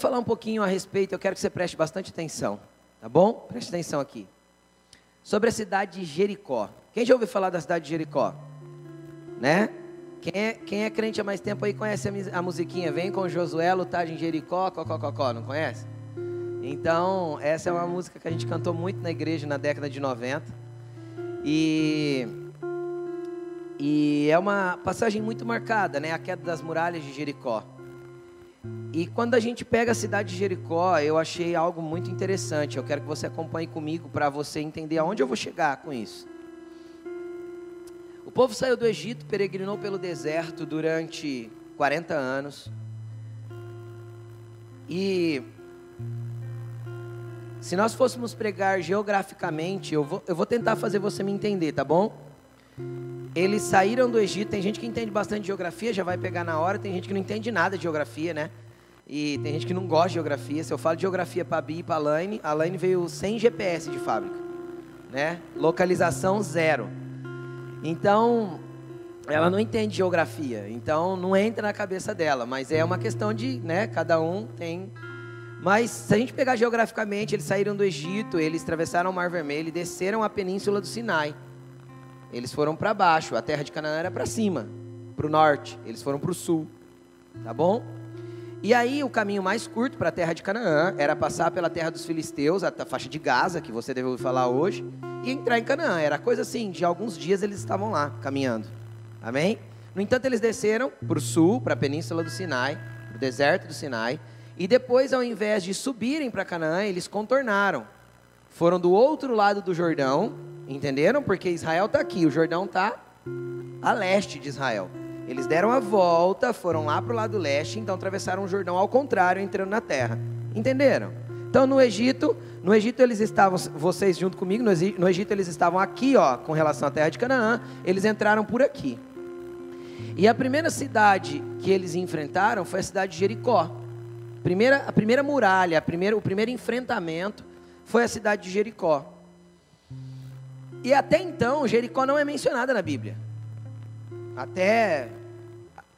falar um pouquinho a respeito, eu quero que você preste bastante atenção, tá bom? Preste atenção aqui. Sobre a cidade de Jericó. Quem já ouviu falar da cidade de Jericó? Né? Quem é, quem é crente há mais tempo aí conhece a, a musiquinha? Vem com Josué lutar em Jericó, cocó, não conhece? Então, essa é uma música que a gente cantou muito na igreja na década de 90. E, e é uma passagem muito marcada, né? A queda das muralhas de Jericó. E quando a gente pega a cidade de Jericó, eu achei algo muito interessante. Eu quero que você acompanhe comigo para você entender aonde eu vou chegar com isso. O povo saiu do Egito, peregrinou pelo deserto durante 40 anos. E se nós fôssemos pregar geograficamente, eu vou, eu vou tentar fazer você me entender, tá bom? Eles saíram do Egito, tem gente que entende bastante geografia, já vai pegar na hora, tem gente que não entende nada de geografia, né? E tem gente que não gosta de geografia. Se eu falo de geografia para a Bi e para a Laine, a Laine veio sem GPS de fábrica, né? Localização zero. Então, ela não entende geografia, então não entra na cabeça dela, mas é uma questão de, né, cada um tem mas se a gente pegar geograficamente, eles saíram do Egito, eles atravessaram o Mar Vermelho e desceram a península do Sinai. Eles foram para baixo, a terra de Canaã era para cima, para o norte, eles foram para o sul. Tá bom? E aí o caminho mais curto para a terra de Canaã era passar pela terra dos filisteus, a faixa de Gaza, que você deve ouvir falar hoje, e entrar em Canaã. Era coisa assim, de alguns dias eles estavam lá caminhando. Amém? No entanto, eles desceram para o sul, para a península do Sinai, para o deserto do Sinai, e depois, ao invés de subirem para Canaã, eles contornaram. Foram do outro lado do Jordão, entenderam? Porque Israel está aqui, o Jordão está a leste de Israel. Eles deram a volta, foram lá para o lado leste, então atravessaram o Jordão ao contrário, entrando na terra. Entenderam? Então no Egito, no Egito eles estavam, vocês junto comigo, no Egito eles estavam aqui, ó, com relação à terra de Canaã, eles entraram por aqui. E a primeira cidade que eles enfrentaram foi a cidade de Jericó. Primeira, a primeira muralha, a primeira, o primeiro enfrentamento foi a cidade de Jericó. E até então, Jericó não é mencionada na Bíblia. Até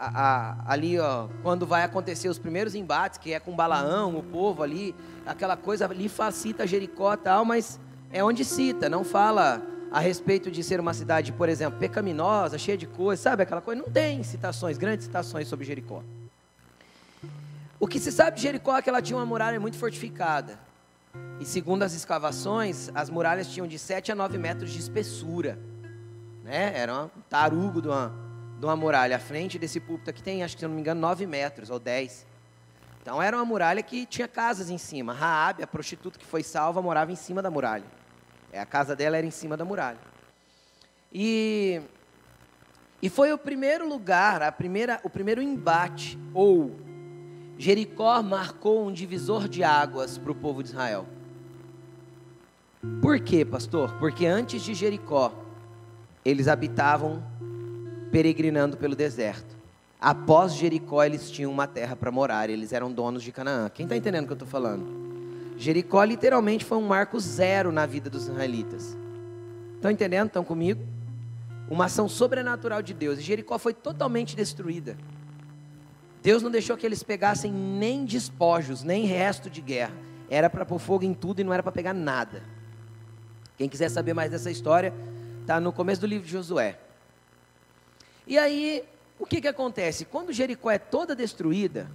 a, a, ali, ó, quando vai acontecer os primeiros embates, que é com Balaão, o povo ali, aquela coisa ali facita Jericó tal, mas é onde cita, não fala a respeito de ser uma cidade, por exemplo, pecaminosa, cheia de coisas, sabe aquela coisa? Não tem citações, grandes citações sobre Jericó. O que se sabe de Jericó é que ela tinha uma muralha muito fortificada. E segundo as escavações, as muralhas tinham de 7 a 9 metros de espessura. Né? Era um tarugo de uma, de uma muralha. À frente desse púlpito aqui tem, acho que se não me engano, 9 metros ou 10. Então era uma muralha que tinha casas em cima. Raabe, a prostituta que foi salva, morava em cima da muralha. É, a casa dela era em cima da muralha. E, e foi o primeiro lugar, a primeira, o primeiro embate, ou Jericó marcou um divisor de águas para o povo de Israel. Por quê, pastor? Porque antes de Jericó, eles habitavam peregrinando pelo deserto. Após Jericó, eles tinham uma terra para morar, eles eram donos de Canaã. Quem está entendendo o que eu estou falando? Jericó literalmente foi um marco zero na vida dos israelitas. Estão entendendo? Estão comigo? Uma ação sobrenatural de Deus. E Jericó foi totalmente destruída. Deus não deixou que eles pegassem nem despojos, nem resto de guerra. Era para pôr fogo em tudo e não era para pegar nada. Quem quiser saber mais dessa história, está no começo do livro de Josué. E aí, o que, que acontece? Quando Jericó é toda destruída,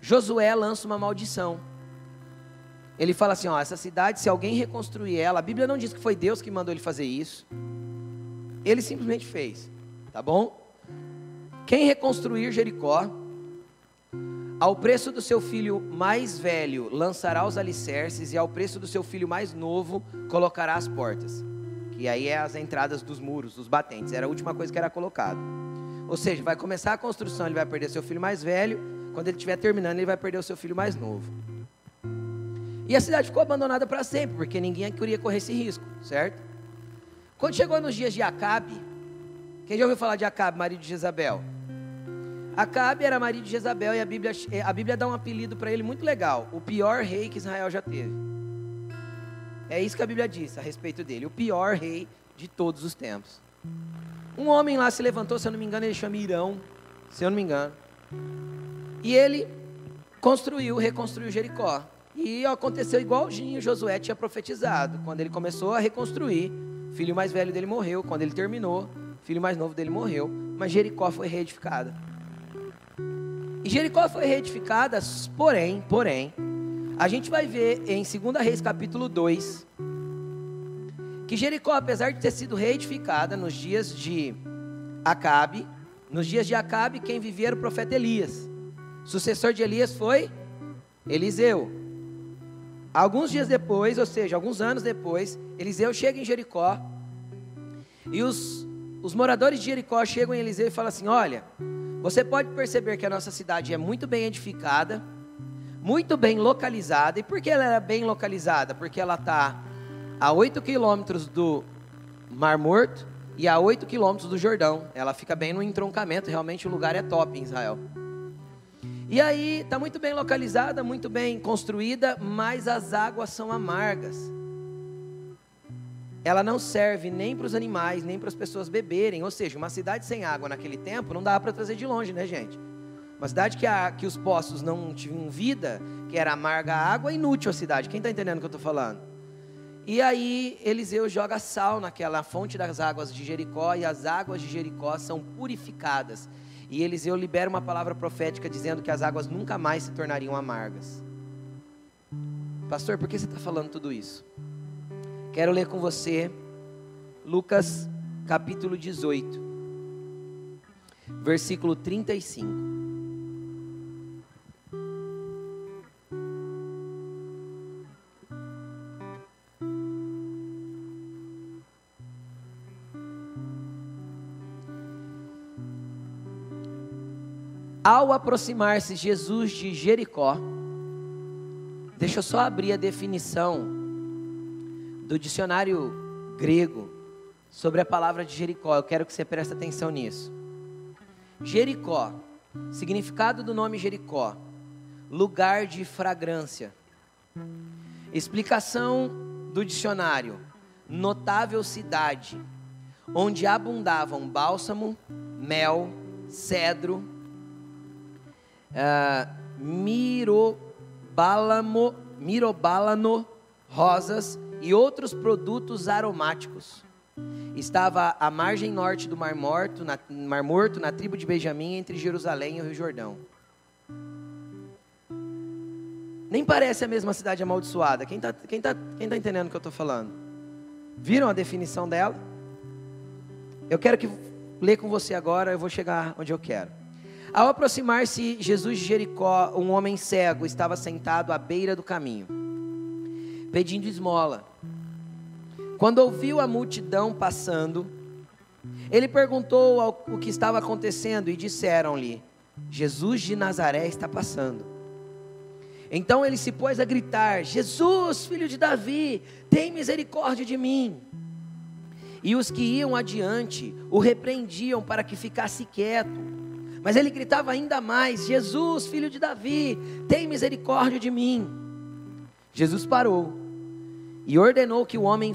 Josué lança uma maldição. Ele fala assim: ó, essa cidade, se alguém reconstruir ela, a Bíblia não diz que foi Deus que mandou ele fazer isso. Ele simplesmente fez, tá bom? Quem reconstruir Jericó, ao preço do seu filho mais velho lançará os alicerces, e ao preço do seu filho mais novo colocará as portas. Que aí é as entradas dos muros, dos batentes. Era a última coisa que era colocado. Ou seja, vai começar a construção, ele vai perder seu filho mais velho. Quando ele estiver terminando, ele vai perder o seu filho mais novo. E a cidade ficou abandonada para sempre, porque ninguém queria correr esse risco, certo? Quando chegou nos dias de Acabe, quem já ouviu falar de Acabe, marido de Jezabel? Acabe era marido de Jezabel e a Bíblia, a Bíblia dá um apelido para ele muito legal: o pior rei que Israel já teve. É isso que a Bíblia diz a respeito dele: o pior rei de todos os tempos. Um homem lá se levantou, se eu não me engano, ele chama Irão, se eu não me engano. E ele construiu, reconstruiu Jericó. E aconteceu igualzinho Josué tinha profetizado. Quando ele começou a reconstruir, filho mais velho dele morreu. Quando ele terminou, filho mais novo dele morreu. Mas Jericó foi reedificada. E Jericó foi reedificada, porém, porém, a gente vai ver em 2 Reis capítulo 2, que Jericó, apesar de ter sido reedificada nos dias de Acabe, nos dias de Acabe, quem vivia era o profeta Elias. Sucessor de Elias foi Eliseu. Alguns dias depois, ou seja, alguns anos depois, Eliseu chega em Jericó e os, os moradores de Jericó chegam em Eliseu e falam assim: Olha, você pode perceber que a nossa cidade é muito bem edificada, muito bem localizada. E por que ela é bem localizada? Porque ela está a 8 quilômetros do Mar Morto e a 8 quilômetros do Jordão. Ela fica bem no entroncamento, realmente o lugar é top em Israel. E aí, está muito bem localizada, muito bem construída, mas as águas são amargas. Ela não serve nem para os animais, nem para as pessoas beberem. Ou seja, uma cidade sem água naquele tempo não dava para trazer de longe, né, gente? Uma cidade que, a, que os poços não tinham vida, que era amarga a água, é inútil a cidade. Quem está entendendo o que eu estou falando? E aí Eliseu joga sal naquela fonte das águas de Jericó e as águas de Jericó são purificadas. E Eliseu libera uma palavra profética dizendo que as águas nunca mais se tornariam amargas. Pastor, por que você está falando tudo isso? Quero ler com você Lucas capítulo 18, versículo 35. Ao aproximar-se Jesus de Jericó, deixa eu só abrir a definição do dicionário grego sobre a palavra de Jericó. Eu quero que você preste atenção nisso. Jericó, significado do nome Jericó, lugar de fragrância. Explicação do dicionário: notável cidade, onde abundavam bálsamo, mel, cedro, uh, mirobálamo, mirobálano, rosas e outros produtos aromáticos. Estava à margem norte do Mar Morto, na, Mar Morto, na tribo de Benjamim, entre Jerusalém e o Rio Jordão. Nem parece a mesma cidade amaldiçoada. Quem está quem tá, quem tá entendendo o que eu estou falando? Viram a definição dela? Eu quero que ler com você agora, eu vou chegar onde eu quero. Ao aproximar-se Jesus de Jericó, um homem cego estava sentado à beira do caminho, pedindo esmola. Quando ouviu a multidão passando, ele perguntou o que estava acontecendo e disseram-lhe: Jesus de Nazaré está passando. Então ele se pôs a gritar: Jesus, filho de Davi, tem misericórdia de mim. E os que iam adiante o repreendiam para que ficasse quieto. Mas ele gritava ainda mais: Jesus, filho de Davi, tem misericórdia de mim. Jesus parou e ordenou que o homem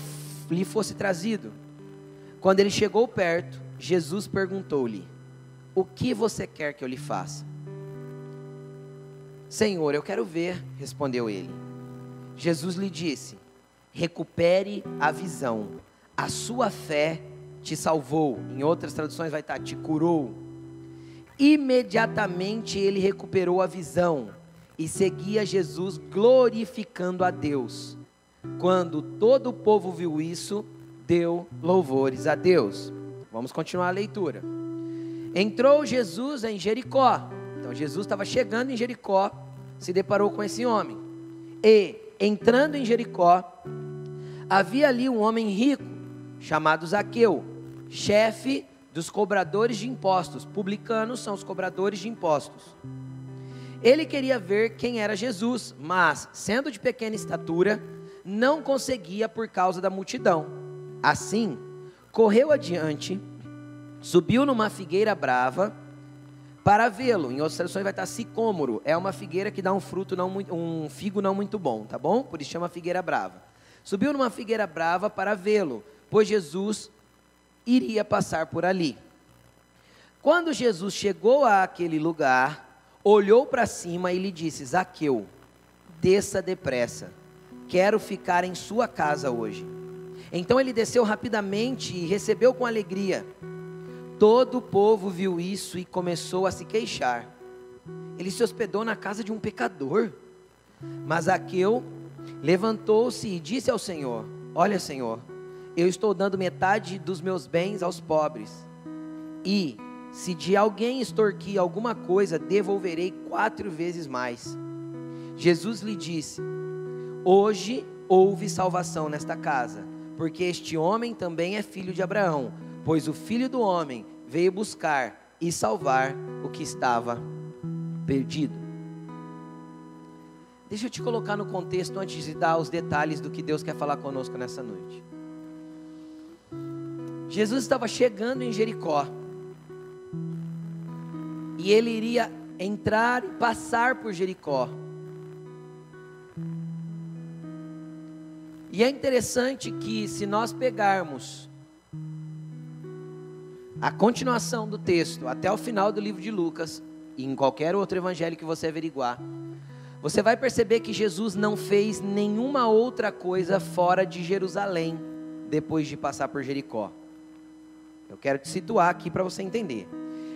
lhe fosse trazido. Quando ele chegou perto, Jesus perguntou-lhe: O que você quer que eu lhe faça? Senhor, eu quero ver, respondeu ele. Jesus lhe disse: Recupere a visão, a sua fé te salvou. Em outras traduções vai estar: te curou. Imediatamente ele recuperou a visão e seguia Jesus glorificando a Deus. Quando todo o povo viu isso, deu louvores a Deus. Vamos continuar a leitura. Entrou Jesus em Jericó. Então Jesus estava chegando em Jericó, se deparou com esse homem. E, entrando em Jericó, havia ali um homem rico, chamado Zaqueu, chefe dos cobradores de impostos. Publicanos são os cobradores de impostos. Ele queria ver quem era Jesus, mas, sendo de pequena estatura, não conseguia por causa da multidão. Assim, correu adiante, subiu numa figueira brava para vê-lo. Em outras traduções vai estar sicômoro. É uma figueira que dá um fruto não muito, um figo não muito bom, tá bom? Por isso chama figueira brava. Subiu numa figueira brava para vê-lo, pois Jesus iria passar por ali. Quando Jesus chegou àquele lugar, olhou para cima e lhe disse: Zaqueu, desça depressa, quero ficar em sua casa hoje. Então ele desceu rapidamente e recebeu com alegria. Todo o povo viu isso e começou a se queixar. Ele se hospedou na casa de um pecador. Mas Zaqueu levantou-se e disse ao Senhor: Olha, Senhor, eu estou dando metade dos meus bens aos pobres. E, se de alguém extorquir alguma coisa, devolverei quatro vezes mais. Jesus lhe disse: Hoje houve salvação nesta casa porque este homem também é filho de Abraão, pois o filho do homem veio buscar e salvar o que estava perdido. Deixa eu te colocar no contexto antes de dar os detalhes do que Deus quer falar conosco nessa noite. Jesus estava chegando em Jericó. E ele iria entrar e passar por Jericó. E é interessante que, se nós pegarmos a continuação do texto até o final do livro de Lucas, e em qualquer outro evangelho que você averiguar, você vai perceber que Jesus não fez nenhuma outra coisa fora de Jerusalém depois de passar por Jericó. Eu quero te situar aqui para você entender.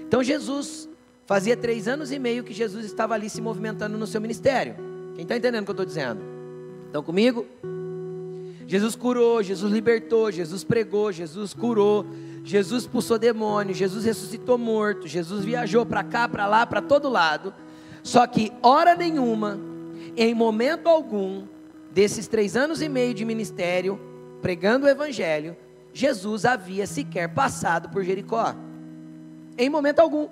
Então, Jesus, fazia três anos e meio que Jesus estava ali se movimentando no seu ministério. Quem está entendendo o que eu estou dizendo? Estão comigo? Jesus curou, Jesus libertou, Jesus pregou, Jesus curou, Jesus expulsou demônio, Jesus ressuscitou morto, Jesus viajou para cá, para lá, para todo lado. Só que hora nenhuma, em momento algum, desses três anos e meio de ministério, pregando o Evangelho, Jesus havia sequer passado por Jericó. Em momento algum.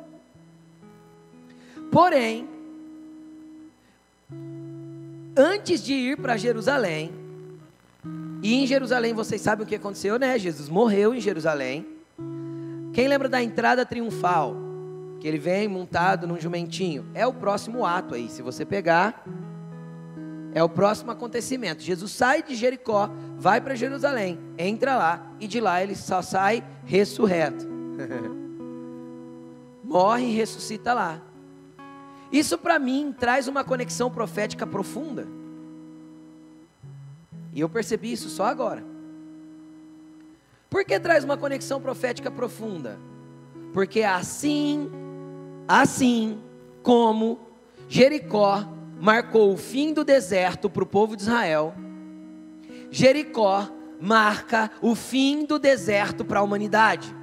Porém, antes de ir para Jerusalém, e em Jerusalém, vocês sabem o que aconteceu, né? Jesus morreu em Jerusalém. Quem lembra da entrada triunfal? Que ele vem montado num jumentinho. É o próximo ato aí. Se você pegar, é o próximo acontecimento. Jesus sai de Jericó, vai para Jerusalém, entra lá e de lá ele só sai ressurreto. Morre e ressuscita lá. Isso para mim traz uma conexão profética profunda. E eu percebi isso só agora. Por que traz uma conexão profética profunda? Porque assim, assim como Jericó marcou o fim do deserto para o povo de Israel, Jericó marca o fim do deserto para a humanidade.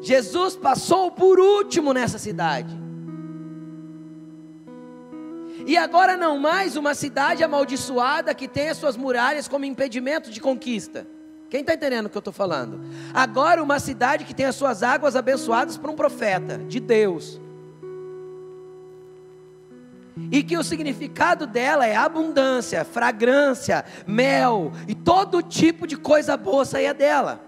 Jesus passou por último nessa cidade. E agora não mais uma cidade amaldiçoada que tem as suas muralhas como impedimento de conquista. Quem está entendendo o que eu estou falando? Agora uma cidade que tem as suas águas abençoadas por um profeta de Deus. E que o significado dela é abundância, fragrância, mel e todo tipo de coisa boa saia dela.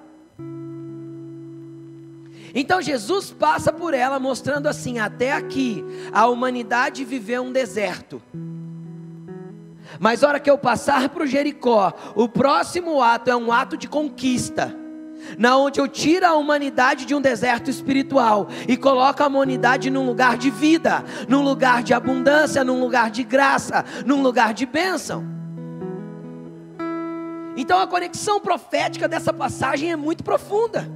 Então Jesus passa por ela mostrando assim: até aqui a humanidade viveu um deserto. Mas hora que eu passar para o Jericó, o próximo ato é um ato de conquista. Na onde eu tiro a humanidade de um deserto espiritual e coloco a humanidade num lugar de vida, num lugar de abundância, num lugar de graça, num lugar de bênção. Então a conexão profética dessa passagem é muito profunda.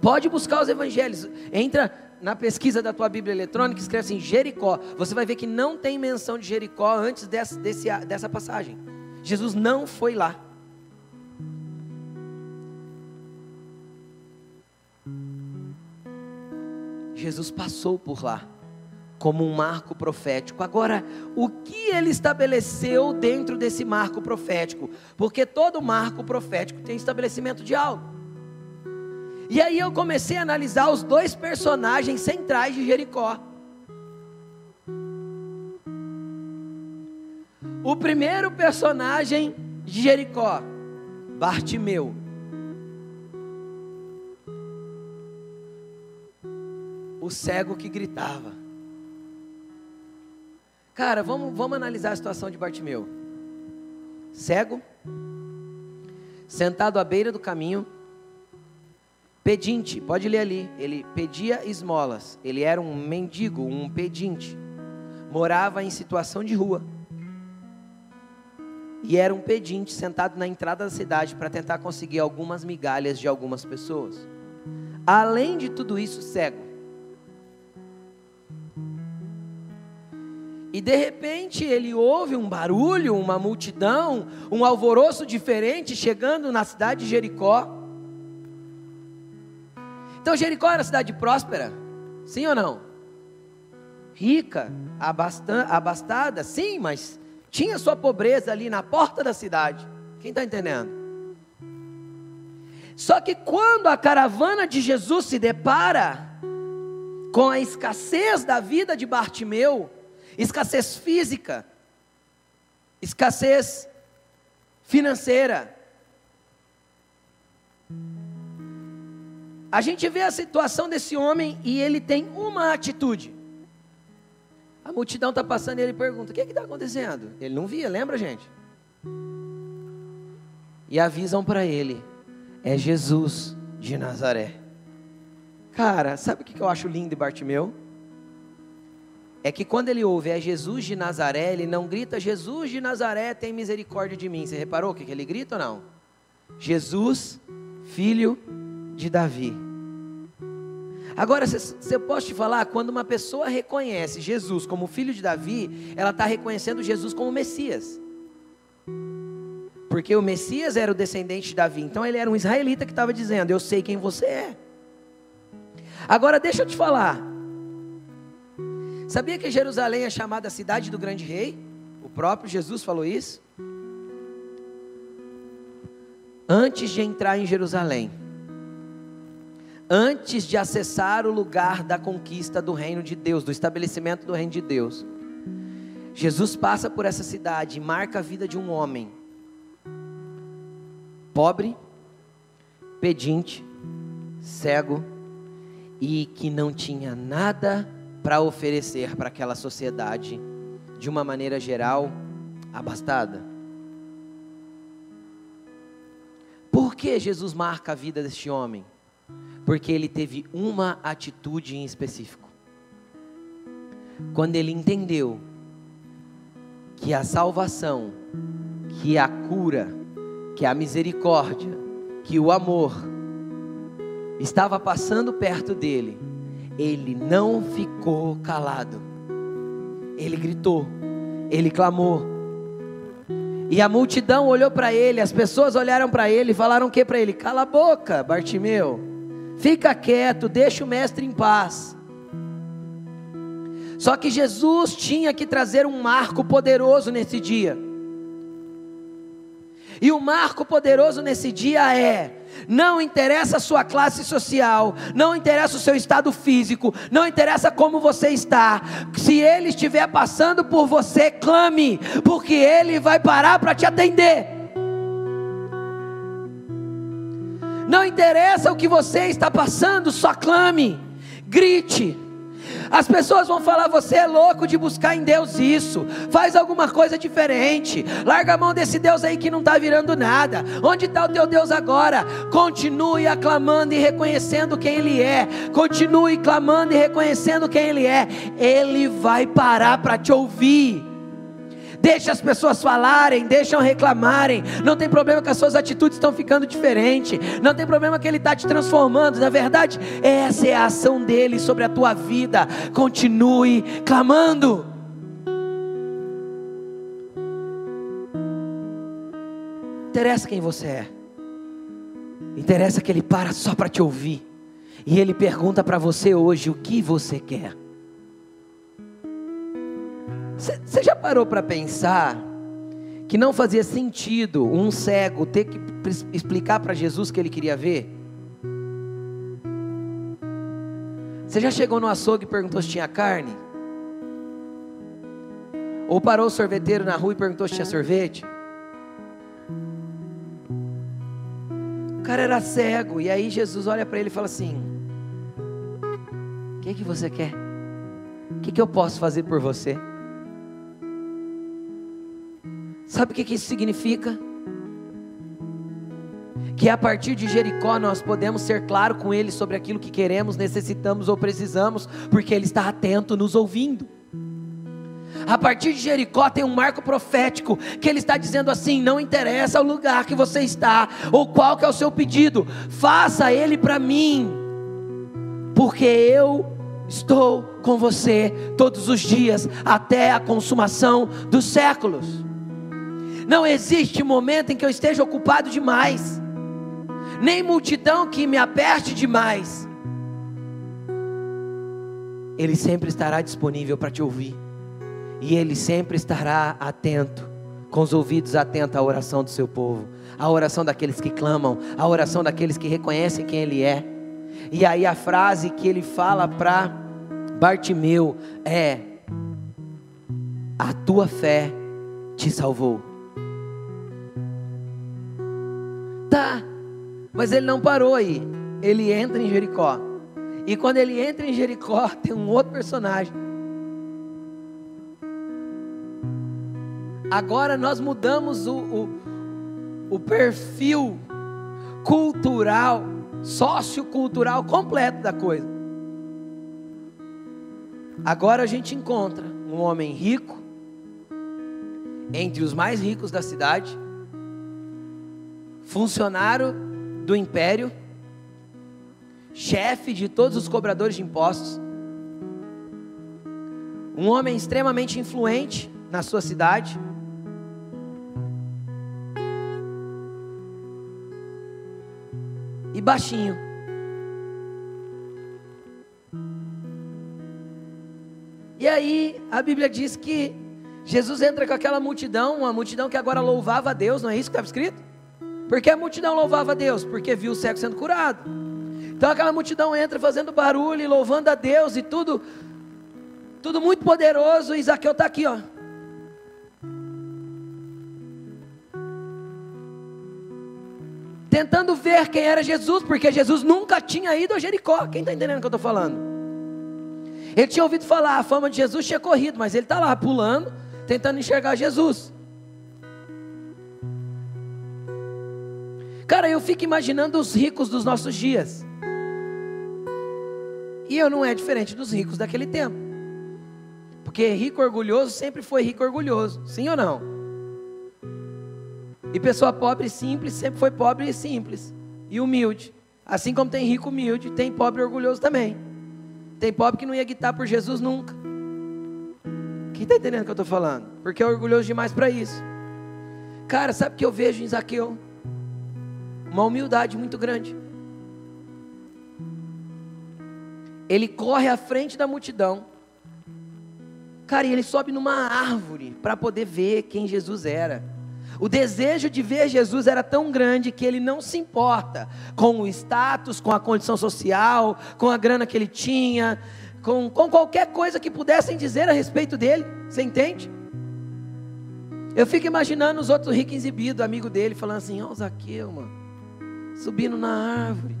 Pode buscar os evangelhos. Entra na pesquisa da tua Bíblia eletrônica, escreve assim: Jericó. Você vai ver que não tem menção de Jericó antes desse, desse, dessa passagem. Jesus não foi lá. Jesus passou por lá como um marco profético. Agora, o que ele estabeleceu dentro desse marco profético? Porque todo marco profético tem estabelecimento de algo. E aí eu comecei a analisar os dois personagens centrais de Jericó. O primeiro personagem de Jericó, Bartimeu. O cego que gritava. Cara, vamos, vamos analisar a situação de Bartimeu. Cego, sentado à beira do caminho, Pedinte, pode ler ali. Ele pedia esmolas. Ele era um mendigo, um pedinte. Morava em situação de rua. E era um pedinte sentado na entrada da cidade para tentar conseguir algumas migalhas de algumas pessoas. Além de tudo isso, cego. E de repente ele ouve um barulho, uma multidão, um alvoroço diferente chegando na cidade de Jericó. Então Jericó era cidade próspera? Sim ou não? Rica, abastada, sim, mas tinha sua pobreza ali na porta da cidade. Quem está entendendo? Só que quando a caravana de Jesus se depara com a escassez da vida de Bartimeu, escassez física, escassez financeira, A gente vê a situação desse homem e ele tem uma atitude. A multidão está passando e ele pergunta: O que é está acontecendo? Ele não via, lembra, gente? E avisam para ele: É Jesus de Nazaré. Cara, sabe o que eu acho lindo em Bartimeu? É que quando ele ouve é Jesus de Nazaré, ele não grita Jesus de Nazaré, tem misericórdia de mim. Você reparou o que ele grita ou não? Jesus, filho de Davi. Agora, eu posso te falar, quando uma pessoa reconhece Jesus como filho de Davi, ela está reconhecendo Jesus como Messias. Porque o Messias era o descendente de Davi, então ele era um israelita que estava dizendo: Eu sei quem você é. Agora, deixa eu te falar. Sabia que Jerusalém é chamada cidade do grande rei? O próprio Jesus falou isso. Antes de entrar em Jerusalém, antes de acessar o lugar da conquista do reino de Deus, do estabelecimento do reino de Deus. Jesus passa por essa cidade e marca a vida de um homem pobre, pedinte, cego e que não tinha nada para oferecer para aquela sociedade, de uma maneira geral, abastada. Por que Jesus marca a vida deste homem? porque ele teve uma atitude em específico. Quando ele entendeu que a salvação, que a cura, que a misericórdia, que o amor estava passando perto dele, ele não ficou calado. Ele gritou, ele clamou. E a multidão olhou para ele, as pessoas olharam para ele e falaram o que para ele? Cala a boca, Bartimeu. Fica quieto, deixa o mestre em paz. Só que Jesus tinha que trazer um marco poderoso nesse dia. E o marco poderoso nesse dia é: não interessa a sua classe social, não interessa o seu estado físico, não interessa como você está. Se ele estiver passando por você, clame, porque ele vai parar para te atender. Não interessa o que você está passando, só clame, grite. As pessoas vão falar: você é louco de buscar em Deus isso, faz alguma coisa diferente, larga a mão desse Deus aí que não está virando nada. Onde está o teu Deus agora? Continue aclamando e reconhecendo quem Ele é, continue clamando e reconhecendo quem Ele é, Ele vai parar para te ouvir. Deixa as pessoas falarem, deixam reclamarem. Não tem problema que as suas atitudes estão ficando diferentes. Não tem problema que Ele está te transformando. Na verdade, essa é a ação dele sobre a tua vida. Continue clamando. Interessa quem você é. Interessa que Ele para só para te ouvir. E Ele pergunta para você hoje o que você quer. Você já parou para pensar que não fazia sentido um cego ter que explicar para Jesus que ele queria ver? Você já chegou no açougue e perguntou se tinha carne? Ou parou o sorveteiro na rua e perguntou se tinha sorvete? O cara era cego, e aí Jesus olha para ele e fala assim: O que, que você quer? O que, que eu posso fazer por você? Sabe o que, isso significa? que a partir de Jericó nós podemos ser claro com Ele sobre aquilo que queremos, necessitamos ou precisamos, porque Ele está atento, nos ouvindo. A partir de Jericó tem um marco profético que ele está dizendo assim: não interessa o lugar que você está ou qual que é o seu pedido, faça ele para mim, porque eu estou com você todos os dias até a consumação dos séculos. Não existe momento em que eu esteja ocupado demais nem multidão que me aperte demais. Ele sempre estará disponível para te ouvir, e ele sempre estará atento, com os ouvidos atentos à oração do seu povo, à oração daqueles que clamam, à oração daqueles que reconhecem quem ele é. E aí a frase que ele fala para Bartimeu é: A tua fé te salvou. Mas ele não parou aí. Ele entra em Jericó. E quando ele entra em Jericó, tem um outro personagem. Agora nós mudamos o, o, o perfil cultural, sociocultural completo da coisa. Agora a gente encontra um homem rico, entre os mais ricos da cidade, funcionário do império, chefe de todos os cobradores de impostos, um homem extremamente influente na sua cidade. E baixinho. E aí, a Bíblia diz que Jesus entra com aquela multidão, uma multidão que agora louvava a Deus, não é isso que estava escrito? Porque a multidão louvava a Deus? Porque viu o cego sendo curado. Então aquela multidão entra fazendo barulho louvando a Deus e tudo, tudo muito poderoso. E Isaqueu está aqui, ó. Tentando ver quem era Jesus, porque Jesus nunca tinha ido a Jericó. Quem está entendendo o que eu estou falando? Ele tinha ouvido falar, a fama de Jesus tinha corrido, mas ele está lá pulando, tentando enxergar Jesus. Cara, eu fico imaginando os ricos dos nossos dias. E eu não é diferente dos ricos daquele tempo. Porque rico orgulhoso sempre foi rico orgulhoso, sim ou não? E pessoa pobre e simples sempre foi pobre e simples e humilde. Assim como tem rico humilde, tem pobre orgulhoso também. Tem pobre que não ia guitar por Jesus nunca. Quem está entendendo o que eu estou falando? Porque é orgulhoso demais para isso. Cara, sabe o que eu vejo em Zaqueu? Uma humildade muito grande. Ele corre à frente da multidão. Cara, e ele sobe numa árvore para poder ver quem Jesus era. O desejo de ver Jesus era tão grande que ele não se importa com o status, com a condição social, com a grana que ele tinha, com, com qualquer coisa que pudessem dizer a respeito dele. Você entende? Eu fico imaginando os outros ricos exibidos, amigo dele, falando assim: Ó, oh, Zaqueu, mano subindo na árvore.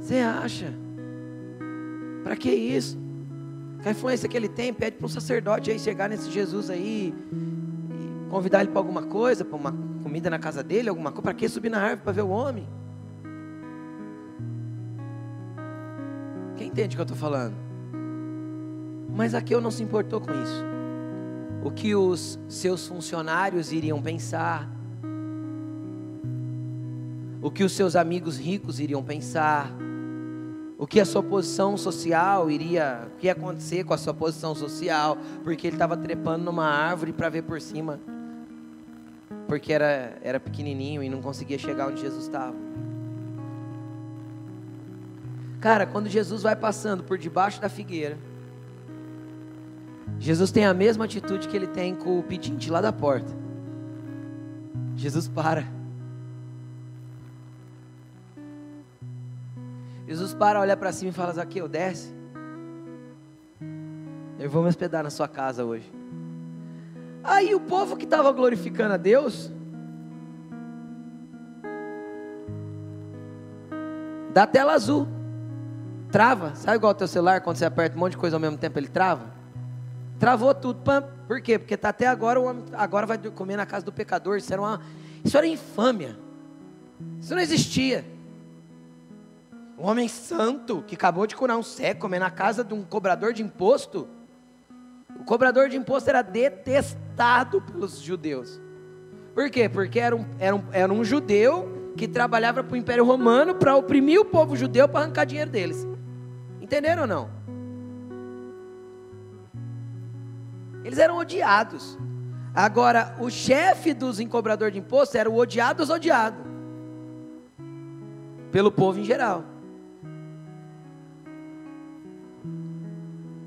Você acha? Para que isso? A influência que ele tem, pede para um sacerdote aí chegar nesse Jesus aí, convidar ele para alguma coisa, para uma comida na casa dele, alguma coisa. Para que subir na árvore para ver o homem? Quem entende o que eu estou falando? Mas aqui eu não se importou com isso. O que os seus funcionários iriam pensar, o que os seus amigos ricos iriam pensar, o que a sua posição social iria, o que ia acontecer com a sua posição social, porque ele estava trepando numa árvore para ver por cima, porque era, era pequenininho e não conseguia chegar onde Jesus estava. Cara, quando Jesus vai passando por debaixo da figueira, Jesus tem a mesma atitude que ele tem com o pedinte lá da porta. Jesus para. Jesus para, olha para cima e fala: Zaqueu, desce. Eu vou me hospedar na sua casa hoje. Aí o povo que estava glorificando a Deus, dá tela azul, trava. Sabe igual o teu celular, quando você aperta um monte de coisa ao mesmo tempo, ele trava? Travou tudo. Por quê? Porque tá até agora o homem agora vai comer na casa do pecador. Isso era uma, isso era infâmia. Isso não existia. Um homem santo que acabou de curar um cego, comer na casa de um cobrador de imposto. O cobrador de imposto era detestado pelos judeus. Por quê? Porque era um, era um, era um judeu que trabalhava para o Império Romano para oprimir o povo judeu para arrancar dinheiro deles. Entenderam ou não? Eles eram odiados. Agora, o chefe dos encobradores de imposto era o odiado dos odiados. Pelo povo em geral.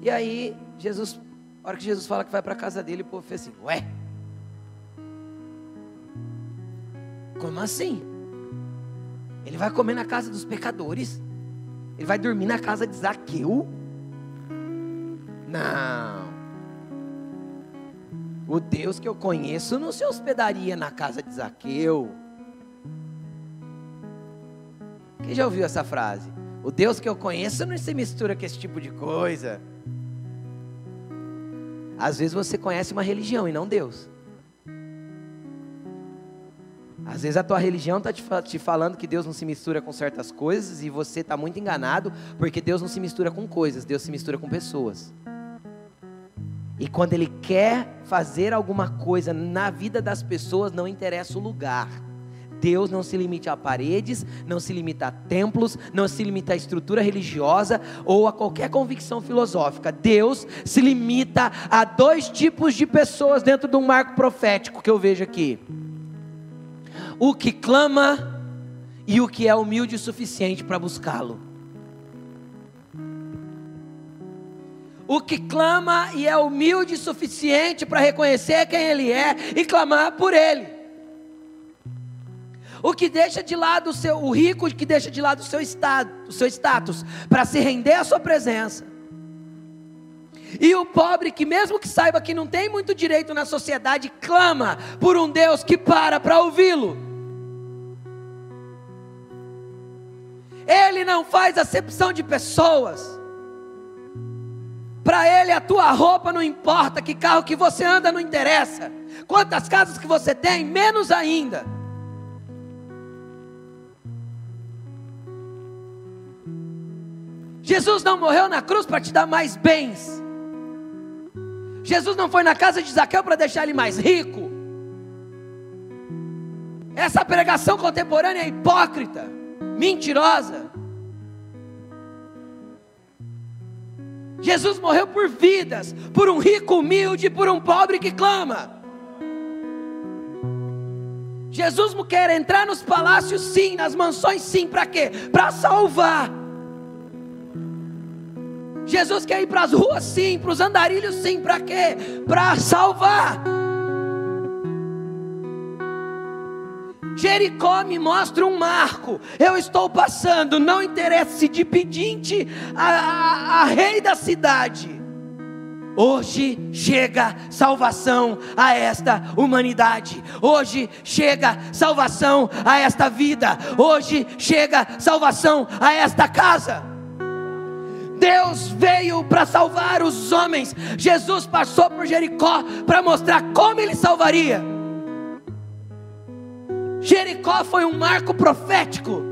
E aí, Jesus, a hora que Jesus fala que vai para a casa dele, o povo fez assim: Ué, como assim? Ele vai comer na casa dos pecadores? Ele vai dormir na casa de Zaqueu? Não. O Deus que eu conheço não se hospedaria na casa de Zaqueu. Quem já ouviu essa frase? O Deus que eu conheço não se mistura com esse tipo de coisa. Às vezes você conhece uma religião e não Deus. Às vezes a tua religião está te, falando que Deus não se mistura com certas coisas e você está muito enganado, porque Deus não se mistura com coisas, Deus se mistura com pessoas. E quando Ele quer fazer alguma coisa na vida das pessoas, não interessa o lugar. Deus não se limita a paredes, não se limita a templos, não se limita a estrutura religiosa ou a qualquer convicção filosófica. Deus se limita a dois tipos de pessoas dentro de um marco profético que eu vejo aqui: o que clama e o que é humilde o suficiente para buscá-lo. O que clama e é humilde o suficiente para reconhecer quem Ele é e clamar por Ele. O que deixa de lado o seu, o rico que deixa de lado o seu estado, o seu status, para se render à sua presença. E o pobre que mesmo que saiba que não tem muito direito na sociedade, clama por um Deus que para para ouvi-lo. Ele não faz acepção de pessoas. Para ele a tua roupa não importa, que carro que você anda não interessa. Quantas casas que você tem, menos ainda. Jesus não morreu na cruz para te dar mais bens. Jesus não foi na casa de Zaqueu para deixar ele mais rico. Essa pregação contemporânea é hipócrita, mentirosa. Jesus morreu por vidas, por um rico humilde, por um pobre que clama. Jesus quer entrar nos palácios, sim, nas mansões, sim, para quê? Para salvar. Jesus quer ir para as ruas, sim, para os andarilhos, sim, para quê? Para salvar. Jericó me mostra um marco. Eu estou passando, não interessa de pedinte a, a, a rei da cidade. Hoje chega salvação a esta humanidade. Hoje chega salvação a esta vida. Hoje chega salvação a esta casa. Deus veio para salvar os homens. Jesus passou por Jericó para mostrar como ele salvaria. Jericó foi um marco profético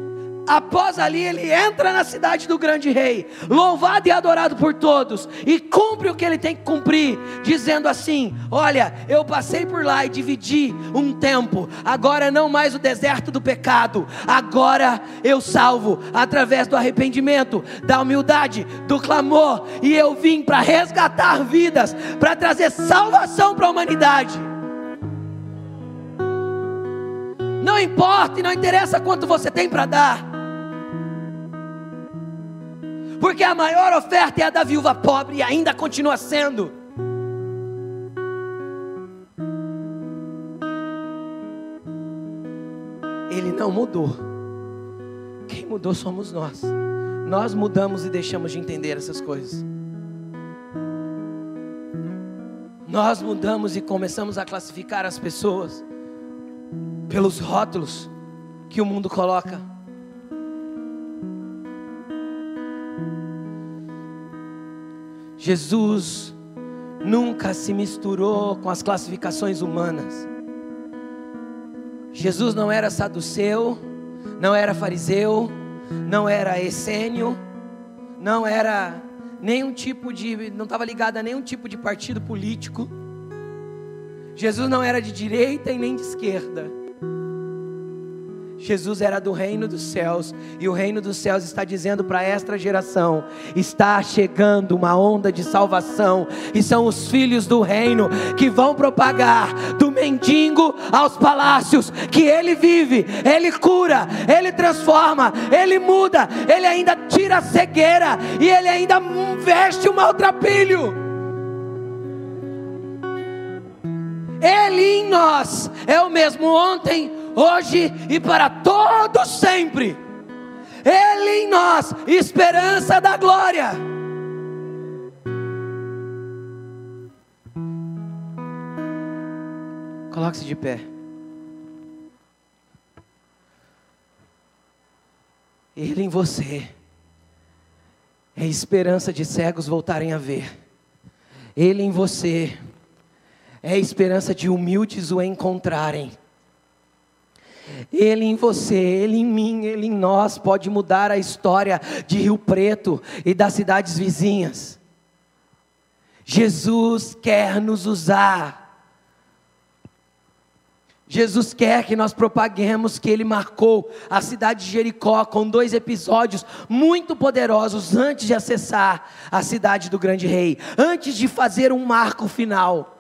Após ali, ele entra na cidade do grande rei, louvado e adorado por todos, e cumpre o que ele tem que cumprir, dizendo assim: Olha, eu passei por lá e dividi um tempo, agora não mais o deserto do pecado, agora eu salvo através do arrependimento, da humildade, do clamor, e eu vim para resgatar vidas, para trazer salvação para a humanidade. Não importa e não interessa quanto você tem para dar. Porque a maior oferta é a da viúva pobre e ainda continua sendo. Ele não mudou. Quem mudou somos nós. Nós mudamos e deixamos de entender essas coisas. Nós mudamos e começamos a classificar as pessoas pelos rótulos que o mundo coloca. Jesus nunca se misturou com as classificações humanas. Jesus não era saduceu, não era fariseu, não era essênio, não era nenhum tipo de, não estava ligado a nenhum tipo de partido político. Jesus não era de direita e nem de esquerda. Jesus era do reino dos céus, e o reino dos céus está dizendo para esta geração: está chegando uma onda de salvação, e são os filhos do reino que vão propagar do mendigo aos palácios, que ele vive, ele cura, ele transforma, ele muda, ele ainda tira a cegueira, e ele ainda veste o maltrapilho. Ele em nós é o mesmo ontem, hoje e para todos sempre. Ele em nós, esperança da glória. Coloque-se de pé. Ele em você é esperança de cegos voltarem a ver. Ele em você é esperança de humildes o encontrarem. Ele em você, Ele em mim, Ele em nós pode mudar a história de Rio Preto e das cidades vizinhas. Jesus quer nos usar. Jesus quer que nós propaguemos que Ele marcou a cidade de Jericó com dois episódios muito poderosos antes de acessar a cidade do grande rei, antes de fazer um marco final.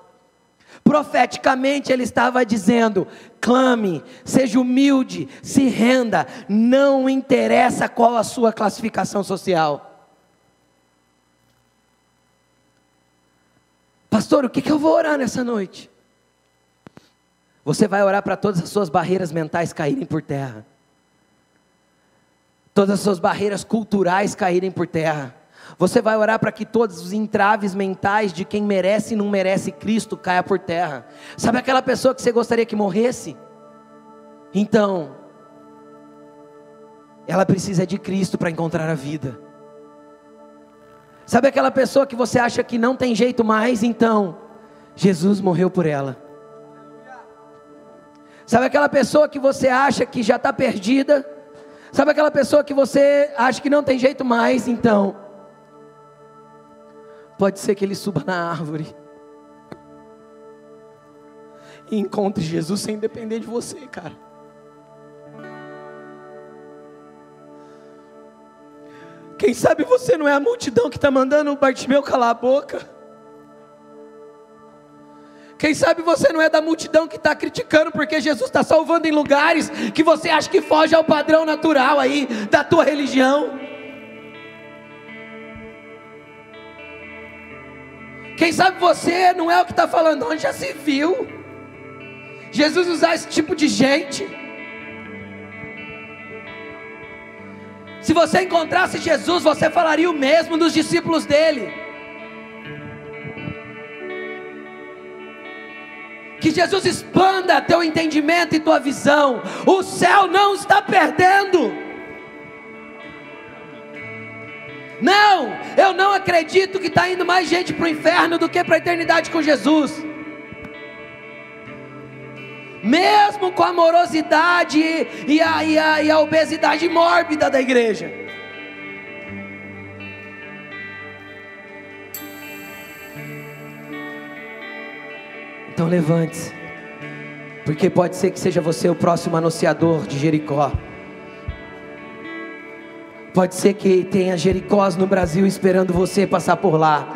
Profeticamente ele estava dizendo: clame, seja humilde, se renda, não interessa qual a sua classificação social. Pastor, o que, que eu vou orar nessa noite? Você vai orar para todas as suas barreiras mentais caírem por terra, todas as suas barreiras culturais caírem por terra. Você vai orar para que todos os entraves mentais de quem merece e não merece Cristo caia por terra. Sabe aquela pessoa que você gostaria que morresse? Então, ela precisa de Cristo para encontrar a vida. Sabe aquela pessoa que você acha que não tem jeito mais? Então, Jesus morreu por ela. Sabe aquela pessoa que você acha que já está perdida? Sabe aquela pessoa que você acha que não tem jeito mais? Então, Pode ser que ele suba na árvore e encontre Jesus sem depender de você, cara. Quem sabe você não é a multidão que está mandando o Bartimeu calar a boca? Quem sabe você não é da multidão que está criticando porque Jesus está salvando em lugares que você acha que foge ao padrão natural aí da tua religião? Quem sabe você não é o que está falando, onde já se viu Jesus usar esse tipo de gente. Se você encontrasse Jesus, você falaria o mesmo dos discípulos dele. Que Jesus expanda teu entendimento e tua visão. O céu não está perdendo. Não, eu não acredito que está indo mais gente para o inferno do que para a eternidade com Jesus. Mesmo com a morosidade e a, e a, e a obesidade mórbida da igreja. Então levante-se, porque pode ser que seja você o próximo anunciador de Jericó. Pode ser que tenha Jericós no Brasil esperando você passar por lá.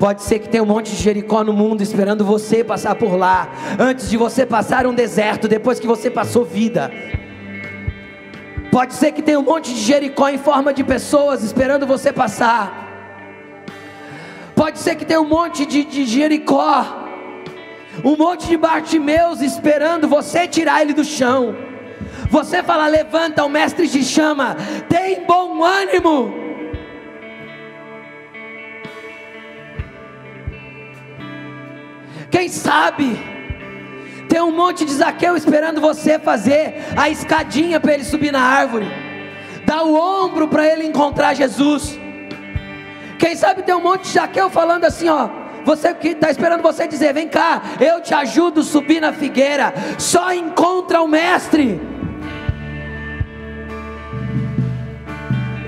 Pode ser que tenha um monte de Jericó no mundo esperando você passar por lá. Antes de você passar um deserto, depois que você passou vida. Pode ser que tenha um monte de Jericó em forma de pessoas esperando você passar. Pode ser que tenha um monte de, de Jericó, um monte de Bartimeus esperando você tirar ele do chão. Você fala: levanta, o mestre te chama, tem bom ânimo. Quem sabe, tem um monte de Zaqueu esperando você fazer a escadinha para ele subir na árvore, dá o ombro para ele encontrar Jesus. Quem sabe tem um monte de Jaqueu falando assim, ó. Você que está esperando você dizer, vem cá, eu te ajudo subir na figueira. Só encontra o mestre.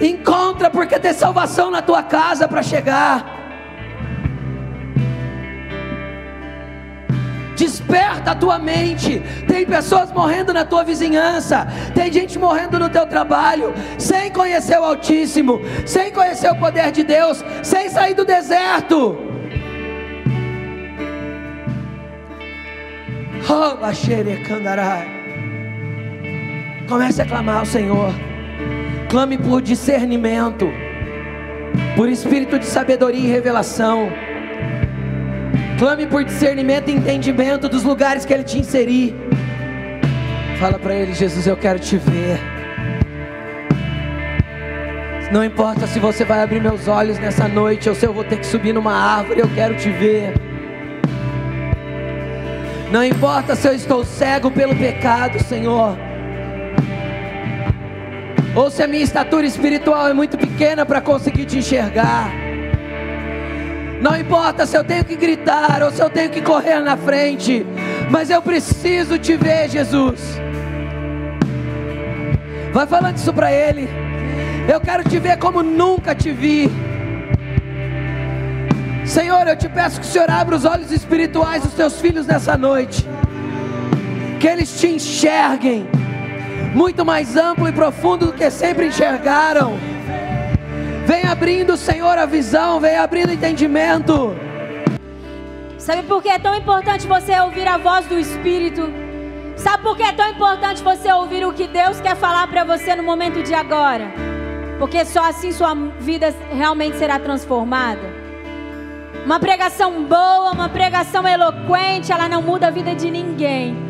Encontra, porque tem salvação na tua casa para chegar. Desperta a tua mente. Tem pessoas morrendo na tua vizinhança. Tem gente morrendo no teu trabalho. Sem conhecer o Altíssimo. Sem conhecer o poder de Deus. Sem sair do deserto. Oh, Comece a clamar ao Senhor. Clame por discernimento. Por espírito de sabedoria e revelação. Clame por discernimento e entendimento dos lugares que Ele te inserir. Fala para Ele, Jesus, eu quero te ver. Não importa se você vai abrir meus olhos nessa noite ou se eu vou ter que subir numa árvore, eu quero te ver. Não importa se eu estou cego pelo pecado, Senhor. Ou se a minha estatura espiritual é muito pequena para conseguir te enxergar. Não importa se eu tenho que gritar ou se eu tenho que correr na frente, mas eu preciso te ver, Jesus. Vai falando isso para Ele. Eu quero te ver como nunca te vi. Senhor, eu te peço que o Senhor abra os olhos espirituais dos teus filhos nessa noite. Que eles te enxerguem muito mais amplo e profundo do que sempre enxergaram Vem abrindo, Senhor, a visão, vem abrindo o entendimento. Sabe por que é tão importante você ouvir a voz do Espírito? Sabe por que é tão importante você ouvir o que Deus quer falar para você no momento de agora? Porque só assim sua vida realmente será transformada. Uma pregação boa, uma pregação eloquente, ela não muda a vida de ninguém.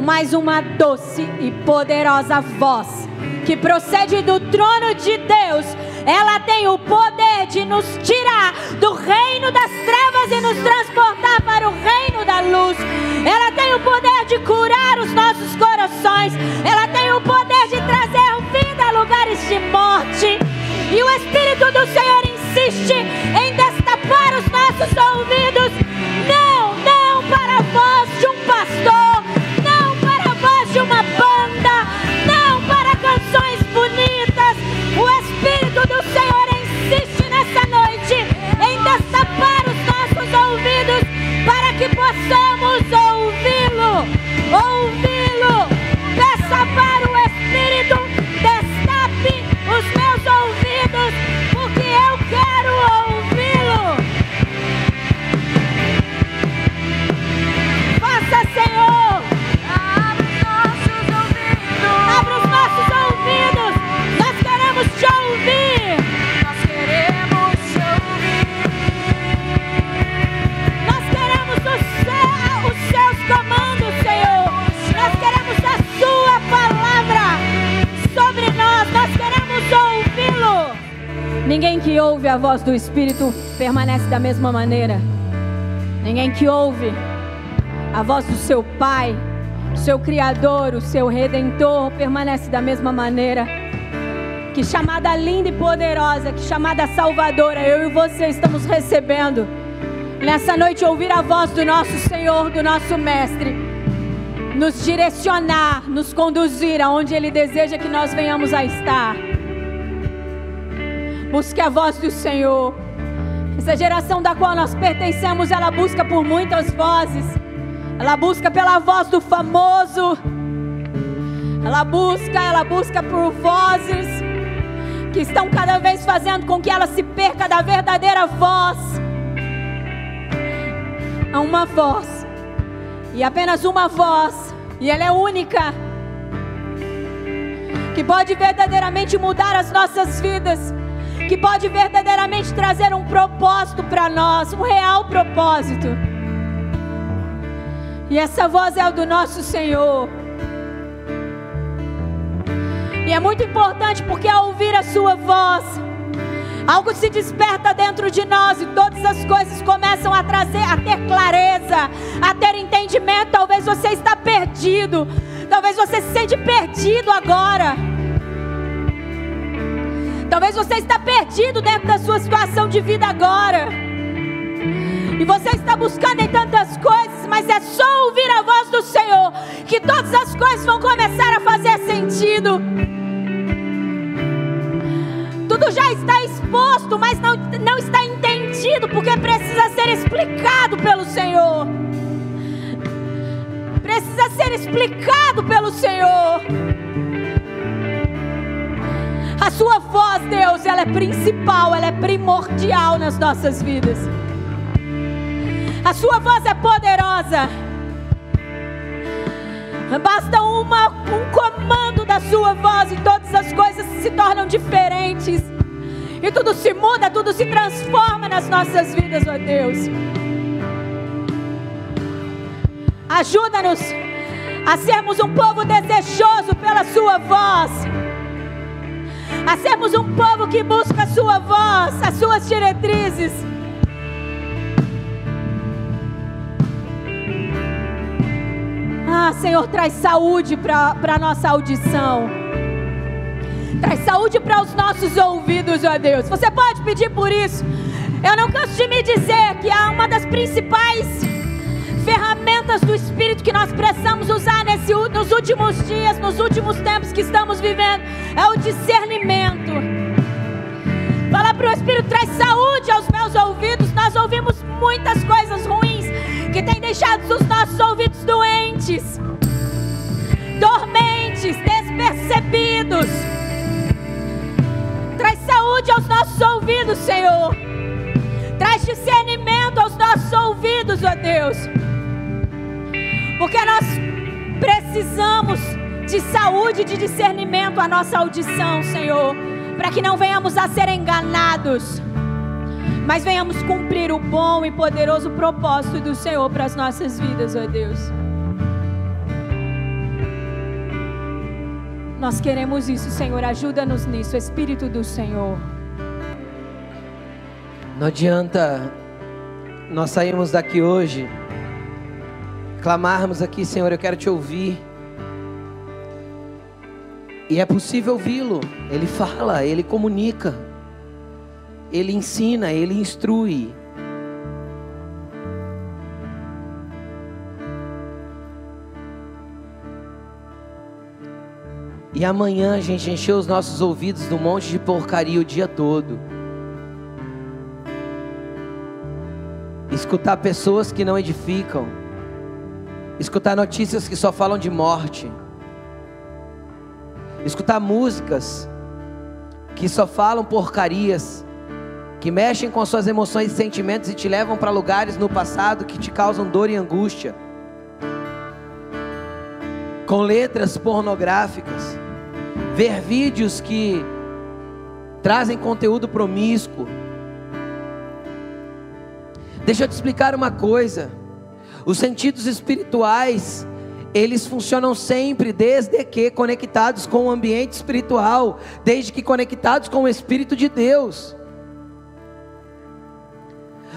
Mas uma doce e poderosa voz que procede do trono de Deus ela tem o poder de nos tirar do reino das trevas e nos transportar para o reino da luz. Ela tem o poder de curar os nossos corações. Ela tem o poder de trazer vida a lugares de morte. E o Espírito do Senhor insiste em destapar os nossos ouvidos. Não, ouvi-lo. A voz do Espírito permanece da mesma maneira. Ninguém que ouve a voz do seu Pai, o seu Criador, o seu Redentor, permanece da mesma maneira. Que chamada linda e poderosa, que chamada salvadora, eu e você estamos recebendo. Nessa noite, ouvir a voz do nosso Senhor, do nosso Mestre, nos direcionar, nos conduzir aonde Ele deseja que nós venhamos a estar. Busque a voz do Senhor. Essa geração da qual nós pertencemos, ela busca por muitas vozes. Ela busca pela voz do famoso. Ela busca, ela busca por vozes que estão cada vez fazendo com que ela se perca da verdadeira voz. Há uma voz, e apenas uma voz, e ela é única, que pode verdadeiramente mudar as nossas vidas, que pode verdadeiramente trazer um propósito para nós, um real propósito. E essa voz é o do nosso Senhor. E é muito importante porque ao ouvir a sua voz, algo se desperta dentro de nós e todas as coisas começam a trazer, a ter clareza, a ter entendimento. Talvez você está perdido, talvez você se sente perdido agora. Talvez você está perdido dentro da sua situação de vida agora. E você está buscando em tantas coisas, mas é só ouvir a voz do Senhor que todas as coisas vão começar a fazer sentido. Tudo já está exposto, mas não, não está entendido, porque precisa ser explicado pelo Senhor. Precisa ser explicado pelo Senhor. Sua voz, Deus, ela é principal, ela é primordial nas nossas vidas. A sua voz é poderosa. Basta uma, um comando da sua voz e todas as coisas se tornam diferentes. E tudo se muda, tudo se transforma nas nossas vidas, ó Deus. Ajuda-nos a sermos um povo desejoso pela Sua voz a sermos um povo que busca a Sua voz, as Suas diretrizes. Ah, Senhor, traz saúde para a nossa audição. Traz saúde para os nossos ouvidos, ó Deus. Você pode pedir por isso. Eu não canso de me dizer que é uma das principais ferramentas do Espírito que nós precisamos usar nesse, nos últimos dias, nos últimos tempos que estamos vivendo, é o discernimento. Fala para o Espírito, traz saúde aos meus ouvidos. Nós ouvimos muitas coisas ruins que têm deixado os nossos ouvidos doentes, dormentes, despercebidos. Traz saúde aos nossos ouvidos, Senhor. Traz discernimento aos nossos ouvidos, ó Deus. Porque nós precisamos de saúde, de discernimento à nossa audição, Senhor, para que não venhamos a ser enganados, mas venhamos cumprir o bom e poderoso propósito do Senhor para as nossas vidas, ó Deus. Nós queremos isso, Senhor. Ajuda-nos nisso, Espírito do Senhor. Não adianta nós sairmos daqui hoje clamarmos aqui, Senhor, eu quero te ouvir. E é possível ouvi-lo. Ele fala, ele comunica, ele ensina, ele instrui. E amanhã a gente encheu os nossos ouvidos de monte de porcaria o dia todo. Escutar pessoas que não edificam escutar notícias que só falam de morte, escutar músicas que só falam porcarias, que mexem com suas emoções e sentimentos e te levam para lugares no passado que te causam dor e angústia, com letras pornográficas, ver vídeos que trazem conteúdo promíscuo. Deixa eu te explicar uma coisa. Os sentidos espirituais, eles funcionam sempre desde que conectados com o ambiente espiritual, desde que conectados com o Espírito de Deus.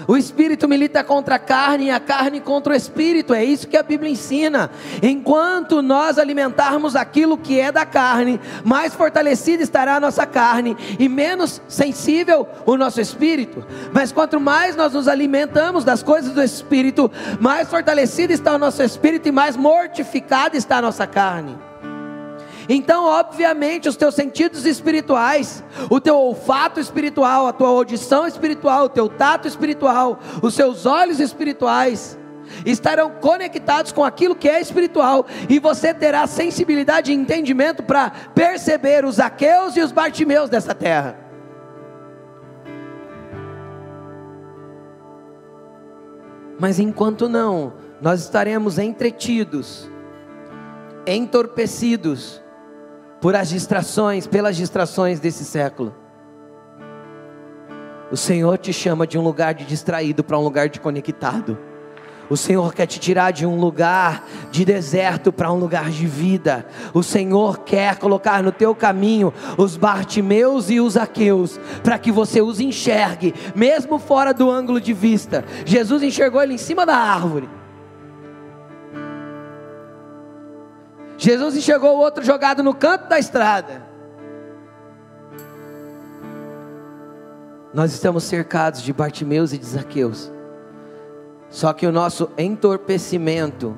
O espírito milita contra a carne e a carne contra o espírito, é isso que a Bíblia ensina. Enquanto nós alimentarmos aquilo que é da carne, mais fortalecida estará a nossa carne e menos sensível o nosso espírito. Mas quanto mais nós nos alimentamos das coisas do espírito, mais fortalecido está o nosso espírito e mais mortificada está a nossa carne. Então, obviamente, os teus sentidos espirituais, o teu olfato espiritual, a tua audição espiritual, o teu tato espiritual, os seus olhos espirituais, estarão conectados com aquilo que é espiritual, e você terá sensibilidade e entendimento para perceber os aqueus e os bartimeus dessa terra. Mas enquanto não, nós estaremos entretidos, entorpecidos, por as distrações, pelas distrações desse século. O Senhor te chama de um lugar de distraído para um lugar de conectado. O Senhor quer te tirar de um lugar de deserto para um lugar de vida. O Senhor quer colocar no teu caminho os Bartimeus e os Aqueus, para que você os enxergue, mesmo fora do ângulo de vista. Jesus enxergou ele em cima da árvore. Jesus enxergou o outro jogado no canto da estrada. Nós estamos cercados de Bartimeus e de Zaqueus. Só que o nosso entorpecimento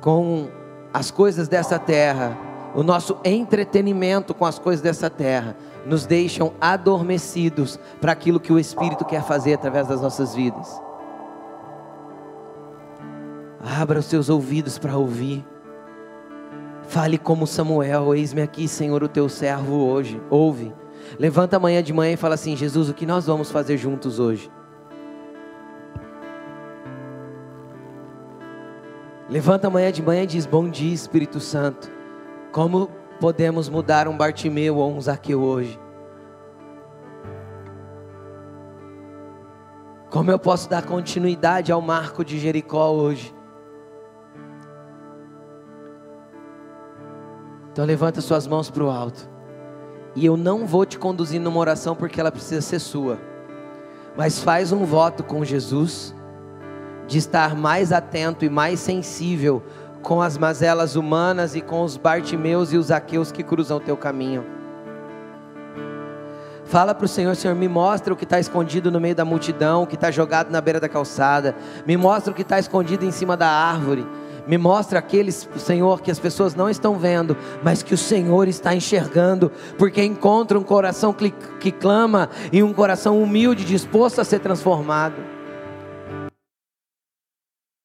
com as coisas dessa terra, o nosso entretenimento com as coisas dessa terra, nos deixam adormecidos para aquilo que o Espírito quer fazer através das nossas vidas. Abra os seus ouvidos para ouvir. Fale como Samuel, eis-me aqui, Senhor, o teu servo hoje. Ouve. Levanta amanhã de manhã e fala assim: Jesus, o que nós vamos fazer juntos hoje? Levanta amanhã de manhã e diz: Bom dia, Espírito Santo. Como podemos mudar um Bartimeu ou um Zaqueu hoje? Como eu posso dar continuidade ao marco de Jericó hoje? Então levanta suas mãos para o alto. E eu não vou te conduzir numa oração porque ela precisa ser sua. Mas faz um voto com Jesus de estar mais atento e mais sensível com as mazelas humanas e com os Bartimeus e os Aqueus que cruzam o teu caminho. Fala para o Senhor, Senhor, me mostra o que está escondido no meio da multidão, o que está jogado na beira da calçada, me mostra o que está escondido em cima da árvore. Me mostra aqueles, Senhor, que as pessoas não estão vendo, mas que o Senhor está enxergando, porque encontra um coração que, que clama e um coração humilde, disposto a ser transformado.